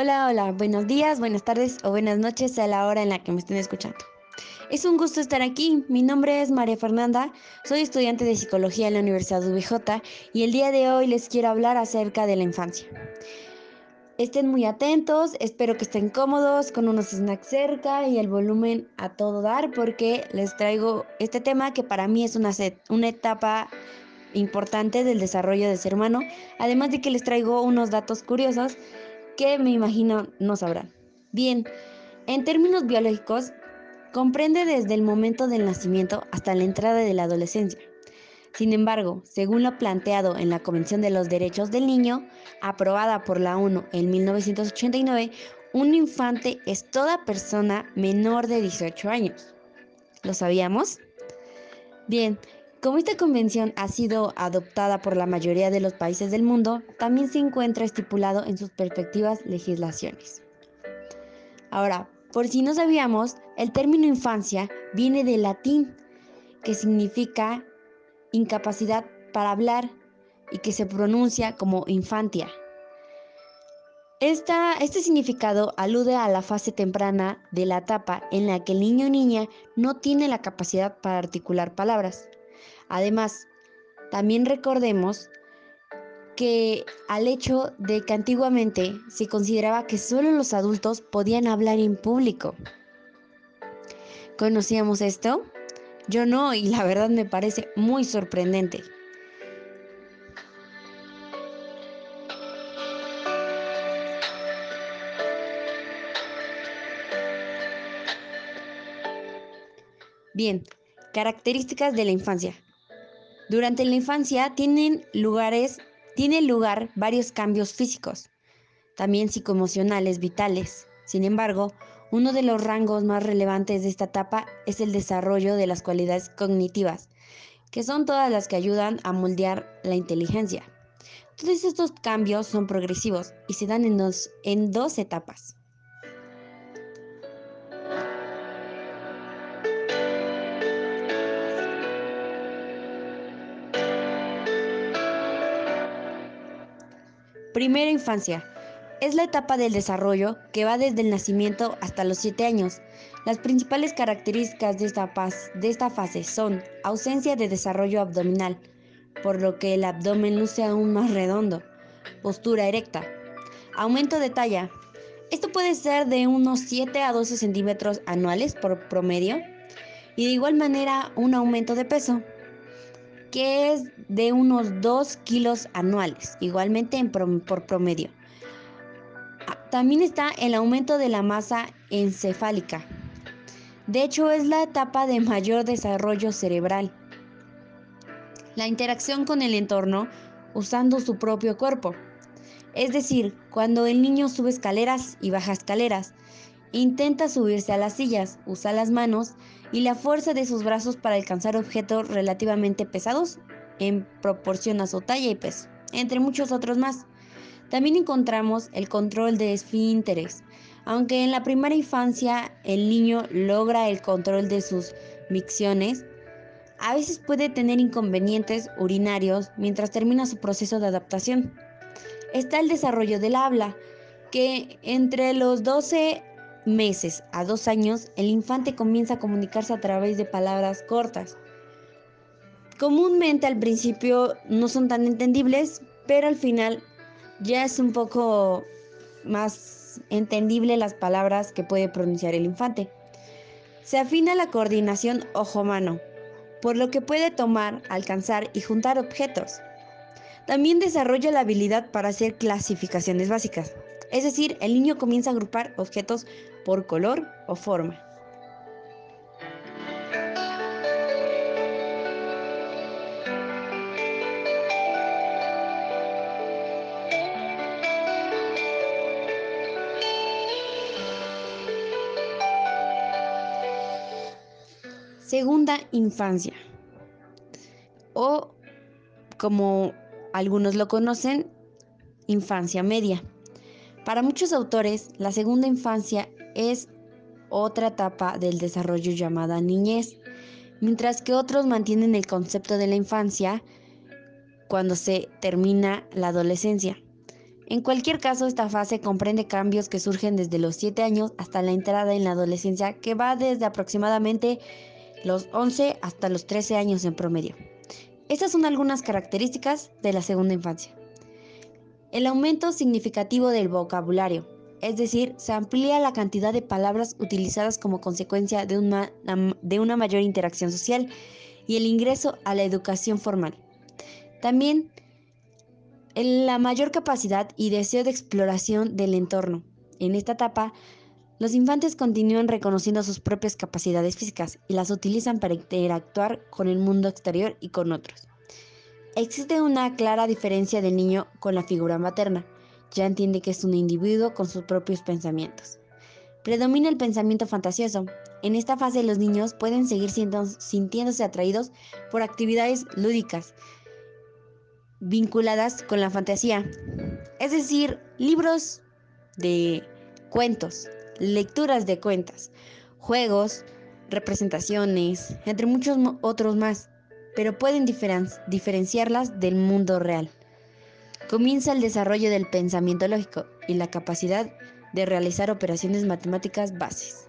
Hola, hola, buenos días, buenas tardes o buenas noches a la hora en la que me estén escuchando. Es un gusto estar aquí. Mi nombre es María Fernanda, soy estudiante de psicología en la Universidad UBJ y el día de hoy les quiero hablar acerca de la infancia. Estén muy atentos, espero que estén cómodos con unos snacks cerca y el volumen a todo dar porque les traigo este tema que para mí es una, una etapa importante del desarrollo del ser humano, además de que les traigo unos datos curiosos que me imagino no sabrán. Bien, en términos biológicos, comprende desde el momento del nacimiento hasta la entrada de la adolescencia. Sin embargo, según lo planteado en la Convención de los Derechos del Niño, aprobada por la ONU en 1989, un infante es toda persona menor de 18 años. ¿Lo sabíamos? Bien, como esta convención ha sido adoptada por la mayoría de los países del mundo, también se encuentra estipulado en sus perspectivas legislaciones. Ahora, por si no sabíamos, el término infancia viene del latín, que significa incapacidad para hablar y que se pronuncia como infantia. este significado alude a la fase temprana de la etapa en la que el niño o niña no tiene la capacidad para articular palabras. Además, también recordemos que al hecho de que antiguamente se consideraba que solo los adultos podían hablar en público. ¿Conocíamos esto? Yo no y la verdad me parece muy sorprendente. Bien, características de la infancia. Durante la infancia tienen lugar varios cambios físicos, también psicoemocionales vitales. Sin embargo, uno de los rangos más relevantes de esta etapa es el desarrollo de las cualidades cognitivas, que son todas las que ayudan a moldear la inteligencia. Todos estos cambios son progresivos y se dan en dos etapas. Primera infancia. Es la etapa del desarrollo que va desde el nacimiento hasta los 7 años. Las principales características de esta, de esta fase son ausencia de desarrollo abdominal, por lo que el abdomen luce aún más redondo, postura erecta, aumento de talla. Esto puede ser de unos 7 a 12 centímetros anuales por promedio y de igual manera un aumento de peso que es de unos 2 kilos anuales, igualmente por promedio. Ah, también está el aumento de la masa encefálica. De hecho, es la etapa de mayor desarrollo cerebral. La interacción con el entorno usando su propio cuerpo. Es decir, cuando el niño sube escaleras y baja escaleras, Intenta subirse a las sillas, usa las manos y la fuerza de sus brazos para alcanzar objetos relativamente pesados en proporción a su talla y peso, entre muchos otros más. También encontramos el control de esfínteres. Aunque en la primera infancia el niño logra el control de sus micciones, a veces puede tener inconvenientes urinarios mientras termina su proceso de adaptación. Está el desarrollo del habla, que entre los 12 meses a dos años, el infante comienza a comunicarse a través de palabras cortas. Comúnmente al principio no son tan entendibles, pero al final ya es un poco más entendible las palabras que puede pronunciar el infante. Se afina la coordinación ojo-mano, por lo que puede tomar, alcanzar y juntar objetos. También desarrolla la habilidad para hacer clasificaciones básicas. Es decir, el niño comienza a agrupar objetos por color o forma. Segunda infancia. O como algunos lo conocen, infancia media. Para muchos autores, la segunda infancia es otra etapa del desarrollo llamada niñez, mientras que otros mantienen el concepto de la infancia cuando se termina la adolescencia. En cualquier caso, esta fase comprende cambios que surgen desde los 7 años hasta la entrada en la adolescencia, que va desde aproximadamente los 11 hasta los 13 años en promedio. Estas son algunas características de la segunda infancia. El aumento significativo del vocabulario, es decir, se amplía la cantidad de palabras utilizadas como consecuencia de una, mayor interacción social y el ingreso a la educación formal. También la mayor capacidad y deseo de exploración del entorno. En esta etapa, los infantes continúan reconociendo sus propias capacidades físicas y las utilizan para interactuar con el mundo exterior y con otros. Existe una clara diferencia del niño con la figura materna. Ya entiende que es un individuo con sus propios pensamientos. Predomina el pensamiento fantasioso. En esta fase los niños pueden seguir sintiéndose atraídos por actividades lúdicas, vinculadas con la fantasía, es decir, libros de cuentos, lecturas de cuentas, juegos, representaciones, entre muchos otros más, pero pueden diferenciarlas del mundo real. Comienza el desarrollo del pensamiento lógico y la capacidad de realizar operaciones matemáticas bases.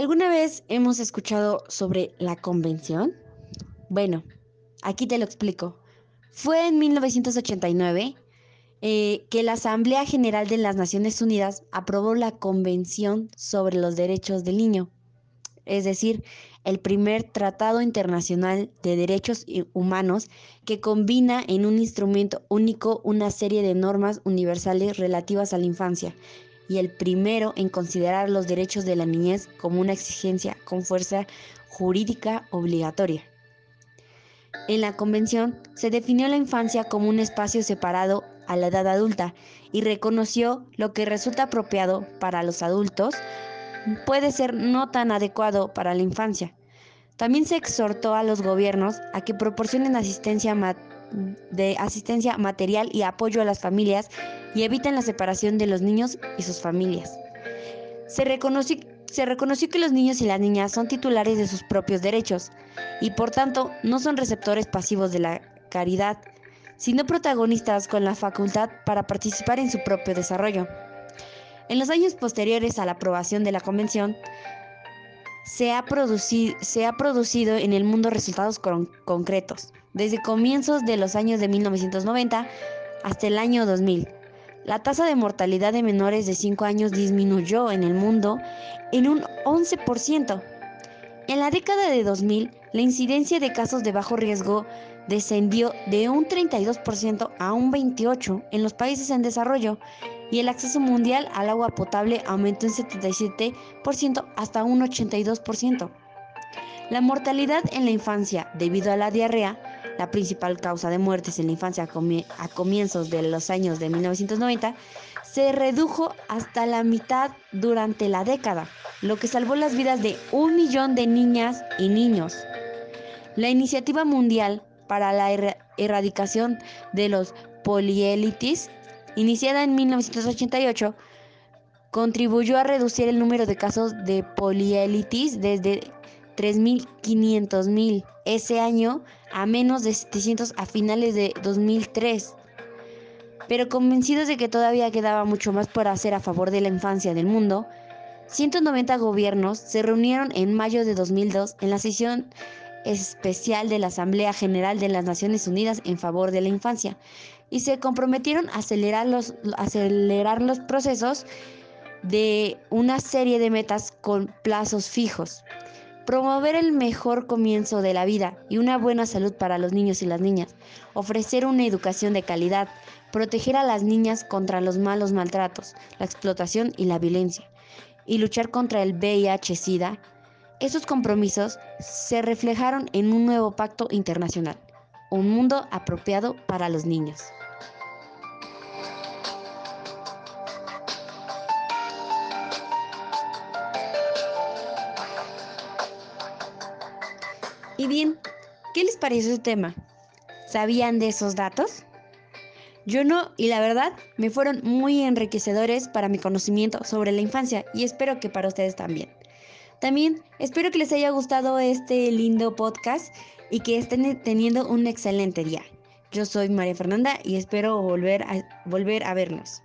¿Alguna vez hemos escuchado sobre la convención? Bueno, aquí te lo explico. Fue en 1989 eh, que la Asamblea General de las Naciones Unidas aprobó la Convención sobre los Derechos del Niño, es decir, el primer tratado internacional de derechos humanos que combina en un instrumento único una serie de normas universales relativas a la infancia y el primero en considerar los derechos de la niñez como una exigencia con fuerza jurídica obligatoria. En la Convención se definió la infancia como un espacio separado a la edad adulta y reconoció lo que resulta apropiado para los adultos puede ser no tan adecuado para la infancia. También se exhortó a los gobiernos a que proporcionen asistencia de asistencia material y apoyo a las familias y eviten la separación de los niños y sus familias. Se reconoció que los niños y las niñas son titulares de sus propios derechos y por tanto no son receptores pasivos de la caridad, sino protagonistas con la facultad para participar en su propio desarrollo. En los años posteriores a la aprobación de la Convención, se ha, producido, se ha producido en el mundo resultados concretos, desde comienzos de los años de 1990 hasta el año 2000. La tasa de mortalidad de menores de 5 años disminuyó en el mundo en un 11%. En la década de 2000, la incidencia de casos de bajo riesgo descendió de un 32% a un 28% en los países en desarrollo y el acceso mundial al agua potable aumentó en 77% hasta un 82%. La mortalidad en la infancia debido a la diarrea, la principal causa de muertes en la infancia a comienzos de los años de 1990, se redujo hasta la mitad durante la década, lo que salvó las vidas de un millón de niñas y niños. La iniciativa mundial para la erradicación de los polielitis iniciada en 1988, contribuyó a reducir el número de casos de polielitis desde 3.500.000 ese año a menos de 700 a finales de 2003. Pero convencidos de que todavía quedaba mucho más por hacer a favor de la infancia del mundo, 190 gobiernos se reunieron en mayo de 2002 en la sesión especial de la Asamblea General de las Naciones Unidas en favor de la infancia, y se comprometieron a acelerar los, procesos de una serie de metas con plazos fijos. Promover el mejor comienzo de la vida y una buena salud para los niños y las niñas. Ofrecer una educación de calidad. Proteger a las niñas contra los malos maltratos, la explotación y la violencia. Y luchar contra el VIH-Sida. Esos compromisos se reflejaron en un nuevo pacto internacional. Un mundo apropiado para los niños. Y bien, ¿qué les pareció el tema? ¿Sabían de esos datos? Yo no, y la verdad me fueron muy enriquecedores para mi conocimiento sobre la infancia y espero que para ustedes también. También espero que les haya gustado este lindo podcast y que estén teniendo un excelente día. Yo soy María Fernanda y espero volver a, volver a vernos.